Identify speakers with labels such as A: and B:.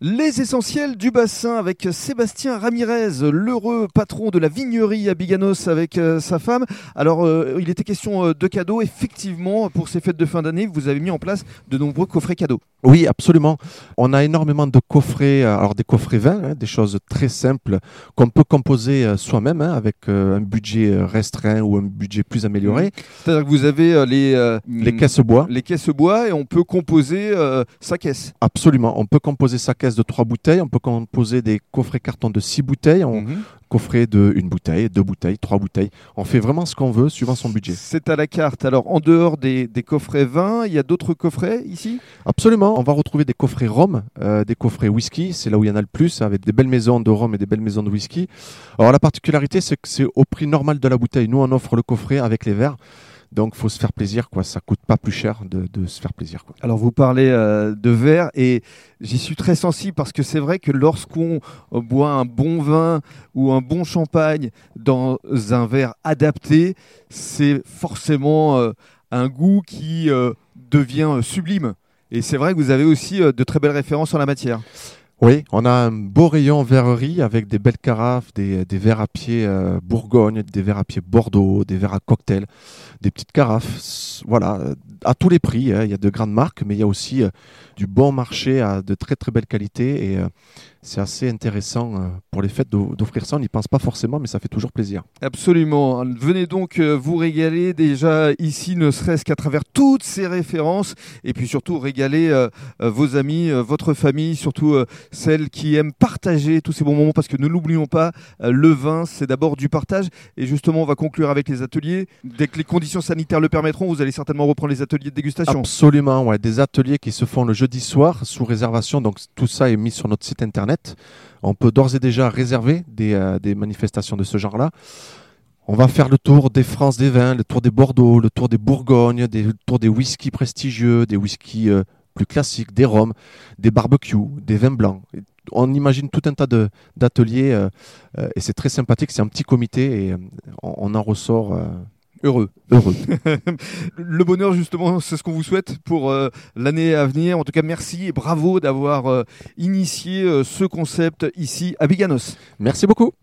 A: Les essentiels du bassin avec Sébastien Ramirez, l'heureux patron de la vignerie à Biganos avec euh, sa femme. Alors, euh, il était question euh, de cadeaux. Effectivement, pour ces fêtes de fin d'année, vous avez mis en place de nombreux coffrets cadeaux.
B: Oui, absolument. On a énormément de coffrets, alors des coffrets vins, hein, des choses très simples qu'on peut composer soi-même hein, avec un budget restreint ou un budget plus amélioré.
A: C'est-à-dire que vous avez les,
B: les caisses bois.
A: Les caisses bois et on peut composer sa caisse.
B: Absolument. On peut composer sa caisse de trois bouteilles. On peut composer des coffrets cartons de six bouteilles. On. Coffret de une bouteille, deux bouteilles, trois bouteilles. On fait vraiment ce qu'on veut suivant son budget.
A: C'est à la carte. Alors, en dehors des, coffrets vin, il y a d'autres coffrets ici?
B: Absolument. On va retrouver des coffrets rhum, euh, des coffrets whisky. C'est là où il y en a le plus, avec des belles maisons de rhum et des belles maisons de whisky. Alors, la particularité, c'est que c'est au prix normal de la bouteille. Nous, on offre le coffret avec les verres. Donc, faut se faire plaisir, quoi. Ça coûte pas plus cher de, se faire plaisir.
A: Alors, vous parlez euh, de verre et j'y suis très sensible parce que c'est vrai que lorsqu'on euh, boit un bon vin ou un bon champagne dans un verre adapté, c'est forcément euh, un goût qui devient sublime. Et c'est vrai que vous avez aussi de très belles références en la matière.
B: Oui, on a un beau rayon verrerie avec des belles carafes, des, verres à pied euh, Bourgogne, des verres à pied Bordeaux, des verres à cocktail, des petites carafes. Voilà, à tous les prix. Hein. Il y a de grandes marques, mais il y a aussi euh, du bon marché à de très très belles qualités. Et euh, c'est assez intéressant pour les fêtes d'offrir ça. On n'y pense pas forcément, mais ça fait toujours plaisir.
A: Absolument. Venez donc vous régaler déjà ici, ne serait-ce qu'à travers toutes ces références, et puis surtout régaler vos amis, votre famille, surtout celles qui aiment partager tous ces bons moments, parce que ne l'oublions pas, le vin, c'est d'abord du partage. Et justement, on va conclure avec les ateliers. Dès que les conditions sanitaires le permettront, vous allez certainement reprendre les ateliers de dégustation.
B: Absolument, ouais. Des ateliers qui se font le jeudi soir sous réservation. Donc tout ça est mis sur notre site internet on peut d'ores et déjà réserver euh, des, manifestations de ce genre-là. On va faire le tour des France des vins, le tour des Bordeaux, le tour des Bourgognes, le tour des whiskies prestigieux, des whiskies euh, plus classiques, des rhums, des barbecues, des vins blancs. On imagine tout un tas d'ateliers euh, et c'est très sympathique. C'est un petit comité et on, en ressort
A: Heureux.
B: Heureux.
A: le bonheur, justement, c'est ce qu'on vous souhaite pour euh, l'année à venir. En tout cas, merci et bravo d'avoir euh, initié euh, ce concept ici à Biganos.
B: Merci beaucoup.